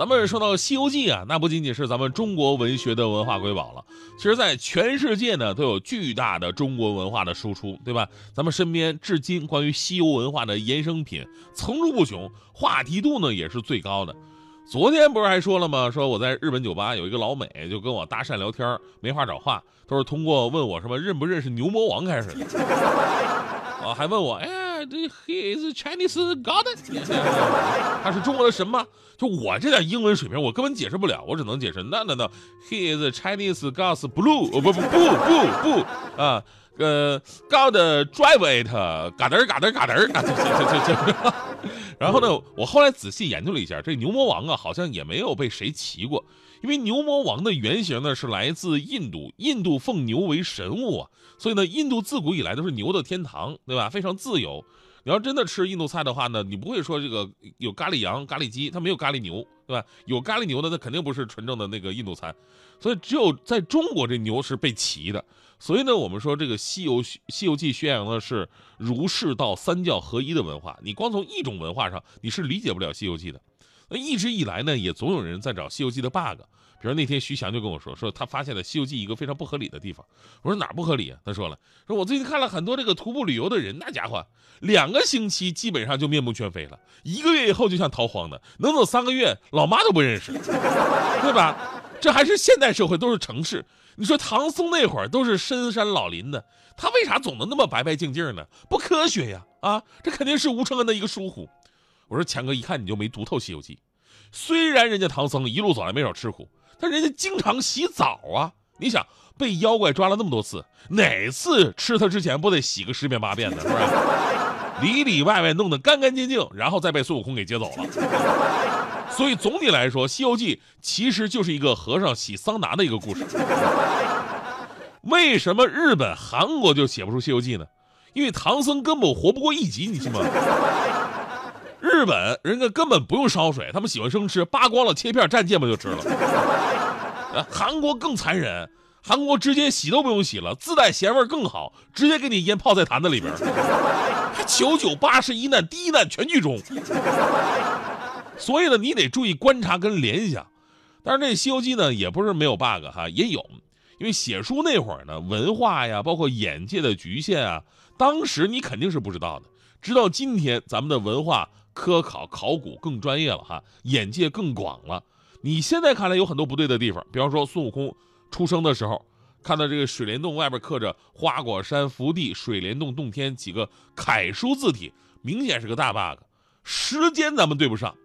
咱们说到《西游记》啊，那不仅仅是咱们中国文学的文化瑰宝了，其实，在全世界呢都有巨大的中国文化的输出，对吧？咱们身边至今关于西游文化的衍生品层出不穷，话题度呢也是最高的。昨天不是还说了吗？说我在日本酒吧有一个老美就跟我搭讪聊天，没话找话，都是通过问我什么认不认识牛魔王开始的，啊，还问我，哎。这 He is Chinese God，是中国的神吗？就我这点英文水平，我根本解释不了，我只能解释 No No No，He is Chinese God's blue，哦不不不不不啊，呃，God drive it，嘎噔嘎噔嘎噔啊，这这这这。然后呢，我后来仔细研究了一下，这牛魔王啊，好像也没有被谁骑过。因为牛魔王的原型呢是来自印度，印度奉牛为神物啊，所以呢，印度自古以来都是牛的天堂，对吧？非常自由。你要真的吃印度菜的话呢，你不会说这个有咖喱羊、咖喱鸡，它没有咖喱牛，对吧？有咖喱牛的，那肯定不是纯正的那个印度餐。所以只有在中国，这牛是被骑的。所以呢，我们说这个《西游西游记》宣扬的是儒释道三教合一的文化，你光从一种文化上，你是理解不了《西游记》的。那一直以来呢，也总有人在找《西游记》的 bug。比如那天徐翔就跟我说，说他发现了《西游记》一个非常不合理的地方。我说哪不合理啊？他说了，说我最近看了很多这个徒步旅游的人，那家伙两个星期基本上就面目全非了，一个月以后就像逃荒的，能走三个月老妈都不认识，对吧？这还是现代社会，都是城市。你说唐僧那会儿都是深山老林的，他为啥总能那么白白净净呢？不科学呀！啊，这肯定是吴承恩的一个疏忽。我说强哥，一看你就没读透《西游记》。虽然人家唐僧一路走来没少吃苦，但人家经常洗澡啊。你想被妖怪抓了那么多次，哪次吃他之前不得洗个十遍八遍的，是不是？里里外外弄得干干净净，然后再被孙悟空给接走了。所以总体来说，《西游记》其实就是一个和尚洗桑拿的一个故事。为什么日本、韩国就写不出《西游记》呢？因为唐僧根本活不过一集，你信吗？日本人家根本不用烧水，他们喜欢生吃，扒光了切片蘸芥末就吃了。韩国更残忍，韩国直接洗都不用洗了，自带咸味更好，直接给你腌泡在坛子里边，还九九八十一难，第一难全剧终。所以呢，你得注意观察跟联想。但是这《西游记》呢，也不是没有 bug 哈，也有。因为写书那会儿呢，文化呀，包括眼界的局限啊，当时你肯定是不知道的。直到今天，咱们的文化科考考古更专业了哈，眼界更广了。你现在看来有很多不对的地方，比方说孙悟空出生的时候，看到这个水帘洞外边刻着“花果山福地水帘洞洞天”几个楷书字体，明显是个大 bug。时间咱们对不上，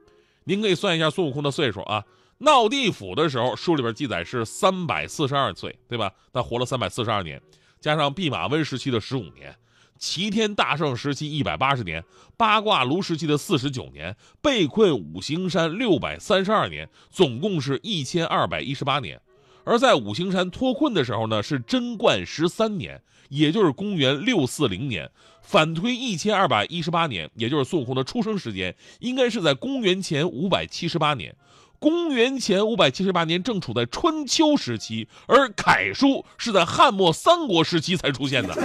您可以算一下孙悟空的岁数啊。闹地府的时候，书里边记载是三百四十二岁，对吧？他活了三百四十二年，加上弼马温时期的十五年，齐天大圣时期一百八十年，八卦炉时期的四十九年，被困五行山六百三十二年，总共是一千二百一十八年。而在五行山脱困的时候呢，是贞观十三年，也就是公元六四零年。反推一千二百一十八年，也就是孙悟空的出生时间，应该是在公元前五百七十八年。公元前五百七十八年正处在春秋时期，而楷书是在汉末三国时期才出现的，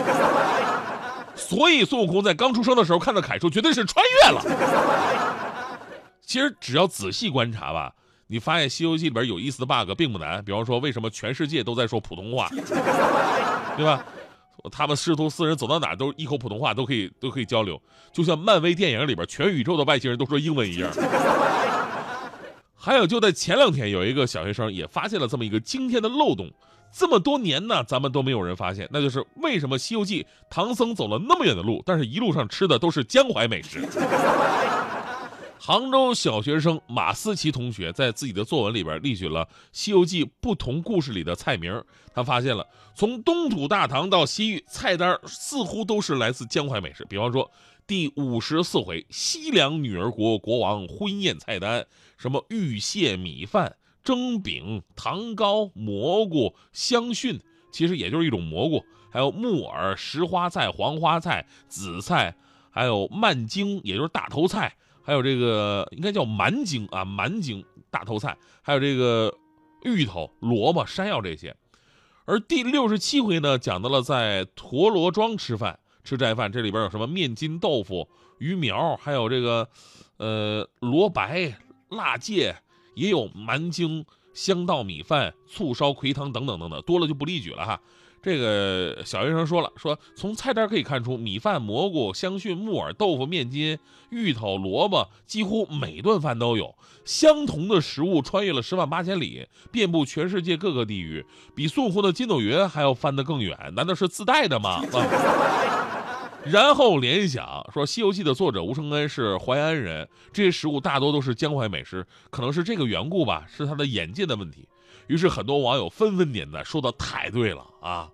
所以孙悟空在刚出生的时候看到楷书，绝对是穿越了。其实只要仔细观察吧，你发现《西游记》里边有意思的 bug 并不难。比方说，为什么全世界都在说普通话，对吧？他们师徒四人走到哪都一口普通话，都可以都可以交流，就像漫威电影里边全宇宙的外星人都说英文一样。还有，就在前两天，有一个小学生也发现了这么一个惊天的漏洞。这么多年呢，咱们都没有人发现，那就是为什么《西游记》唐僧走了那么远的路，但是一路上吃的都是江淮美食。杭州小学生马思琪同学在自己的作文里边列举了《西游记》不同故事里的菜名，他发现了从东土大唐到西域，菜单似乎都是来自江淮美食。比方说。第五十四回，西凉女儿国国王婚宴菜单，什么玉蟹米饭、蒸饼、糖糕、蘑菇、香蕈，其实也就是一种蘑菇，还有木耳、石花菜、黄花菜、紫菜，还有蔓茎，也就是大头菜，还有这个应该叫蛮茎啊，蛮茎大头菜，还有这个芋头、萝卜、山药这些。而第六十七回呢，讲到了在陀螺庄吃饭，吃斋饭，这里边有什么面筋豆腐、鱼苗，还有这个，呃，萝白、辣芥，也有蛮精、香稻米饭、醋烧葵汤等等等等，多了就不例举了哈。这个小学生说了，说从菜单可以看出，米饭、蘑菇、香薰、木耳、豆腐、面筋、芋头、萝卜，几乎每顿饭都有。相同的食物穿越了十万八千里，遍布全世界各个地域，比孙悟空的筋斗云还要翻得更远，难道是自带的吗？啊！然后联想说，《西游记》的作者吴承恩是淮安人，这些食物大多都是江淮美食，可能是这个缘故吧，是他的眼界的问题。于是很多网友纷纷点赞，说的太对了啊！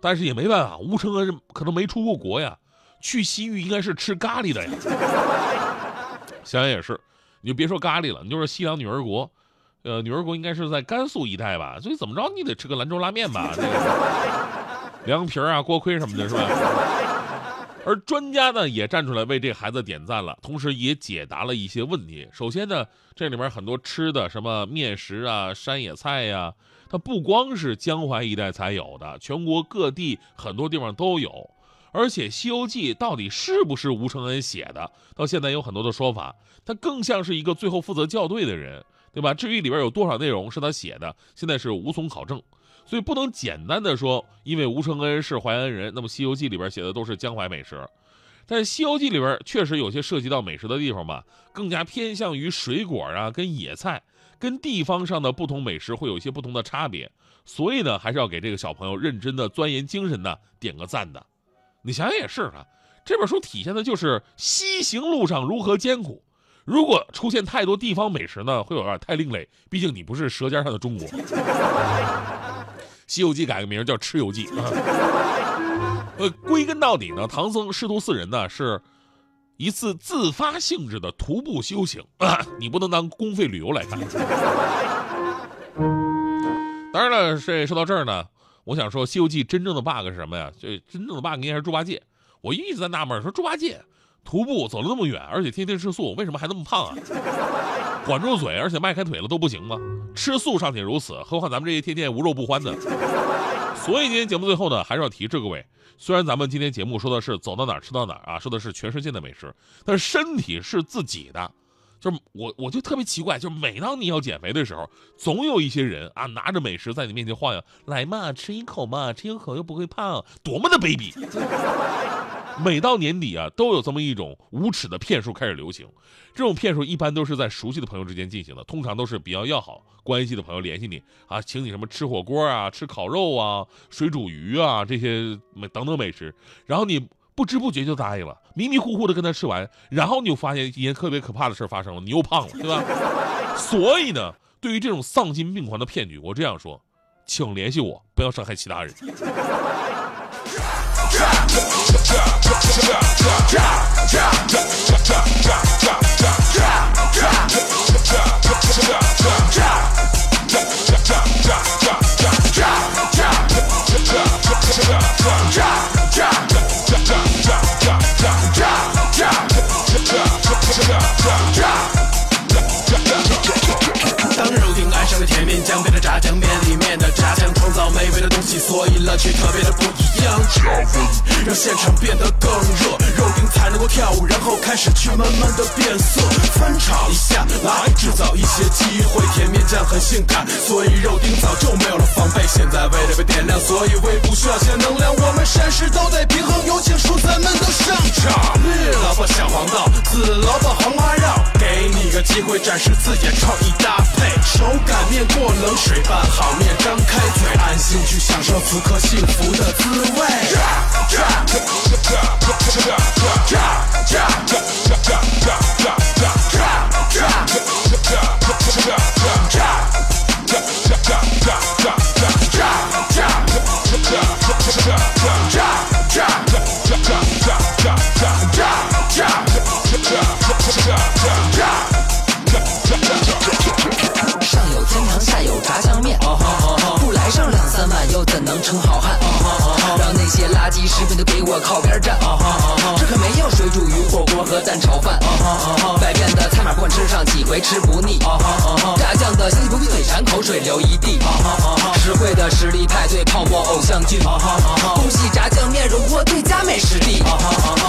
但是也没办法，吴承恩可能没出过国呀，去西域应该是吃咖喱的呀。想想也是，你就别说咖喱了，你就说西凉女儿国，呃，女儿国应该是在甘肃一带吧，所以怎么着你得吃个兰州拉面吧，这个凉皮啊、锅盔什么的，是吧？而专家呢也站出来为这孩子点赞了，同时也解答了一些问题。首先呢，这里面很多吃的，什么面食啊、山野菜呀，它不光是江淮一带才有的，全国各地很多地方都有。而且《西游记》到底是不是吴承恩写的，到现在有很多的说法，他更像是一个最后负责校对的人，对吧？至于里边有多少内容是他写的，现在是无从考证。所以不能简单的说，因为吴承恩是淮安人，那么《西游记》里边写的都是江淮美食。但《西游记》里边确实有些涉及到美食的地方吧，更加偏向于水果啊，跟野菜，跟地方上的不同美食会有一些不同的差别。所以呢，还是要给这个小朋友认真的钻研精神呢点个赞的。你想想也是啊，这本书体现的就是西行路上如何艰苦。如果出现太多地方美食呢，会有点太另类。毕竟你不是舌尖上的中国。《西游记》改个名叫《吃游记》啊。呃，归根到底呢，唐僧师徒四人呢是一次自发性质的徒步修行啊，你不能当公费旅游来看。当然了，这说到这儿呢，我想说，《西游记》真正的 bug 是什么呀？这真正的 bug 应该是猪八戒。我一直在纳闷，说猪八戒徒步走了那么远，而且天天吃素，为什么还那么胖啊？管住嘴，而且迈开腿了都不行吗？吃素尚且如此，何况咱们这些天天无肉不欢的。所以今天节目最后呢，还是要提示各位，虽然咱们今天节目说的是走到哪儿吃到哪儿啊，说的是全世界的美食，但是身体是自己的。就是我，我就特别奇怪，就是每当你要减肥的时候，总有一些人啊拿着美食在你面前晃悠，来嘛，吃一口嘛，吃一口又不会胖，多么的卑鄙。每到年底啊，都有这么一种无耻的骗术开始流行。这种骗术一般都是在熟悉的朋友之间进行的，通常都是比较要好关系的朋友联系你啊，请你什么吃火锅啊、吃烤肉啊、水煮鱼啊这些美等等美食，然后你不知不觉就答应了，迷迷糊糊的跟他吃完，然后你就发现一件特别可怕的事发生了，你又胖了，对吧？所以呢，对于这种丧心病狂的骗局，我这样说，请联系我，不要伤害其他人。酱，变成炸酱面里面的炸酱，创造美味的东西，所以乐趣特别的不一样。加温，让现场变得更热，肉丁才能够跳舞，然后开始去慢慢的变色。翻炒一下，来制造一些机会。甜面酱很性感，所以肉丁早就没有了防备。现在为了被点亮，所以胃部需要些能量。我们膳食都得平衡，有请蔬菜们都上场。绿萝卜小黄豆，紫萝卜黄花肉，给你个机会展示自己的创意搭配。手擀面过冷水拌好面，张开嘴，安心去享受此刻幸福的滋味。和蛋炒饭百变的菜码不管吃上几回吃不腻，炸酱的香气不必嘴馋，口水流一地。实惠的实力派对，泡沫偶像剧。恭喜炸酱面荣获最佳美食地。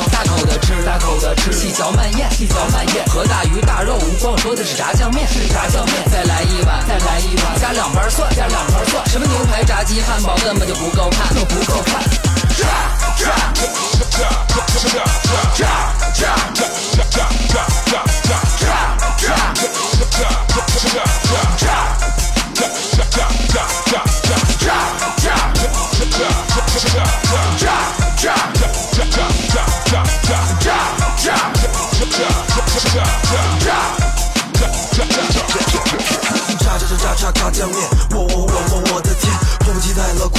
大口的吃，大口的吃，细嚼慢咽，细嚼慢咽。和大鱼大肉无关，说的是炸酱面，是炸酱面。再来一碗，再来一碗，加两瓣蒜，加两瓣蒜。什么牛排、炸鸡、汉堡根本就不够看，就不够看。炸炸炸炸炸炸面，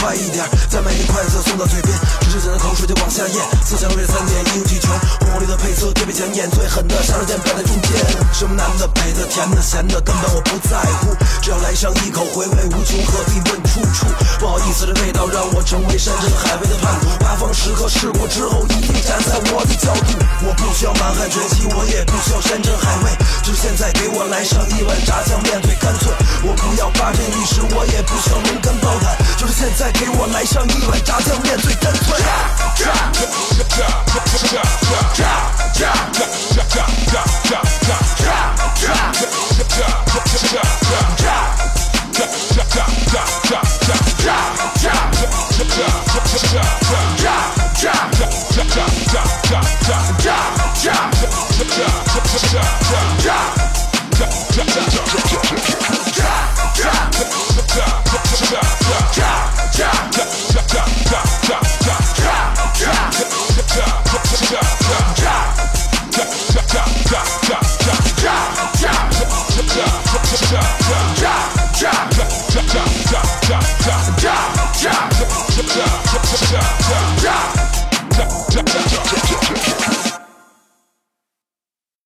快一点，再买一筷子送到嘴边，只是想到口水就往下咽，色香味三点应俱全，红绿的配色特别抢眼，最狠的杀手锏摆在中间，什么南的北的甜的咸的，根本我不在乎，只要来上一口，回味无穷，何必问出处？不好意思，这味道让我成为山珍海味的叛徒，时刻试过之后，一定站在我的角度，我不需要满汉全席，我也不需要山珍海味，就是现在给我来上一碗炸酱面最干脆，我不要八珍玉食，我也不需要龙肝豹胆，就是现在给我来上一碗炸酱面最干脆。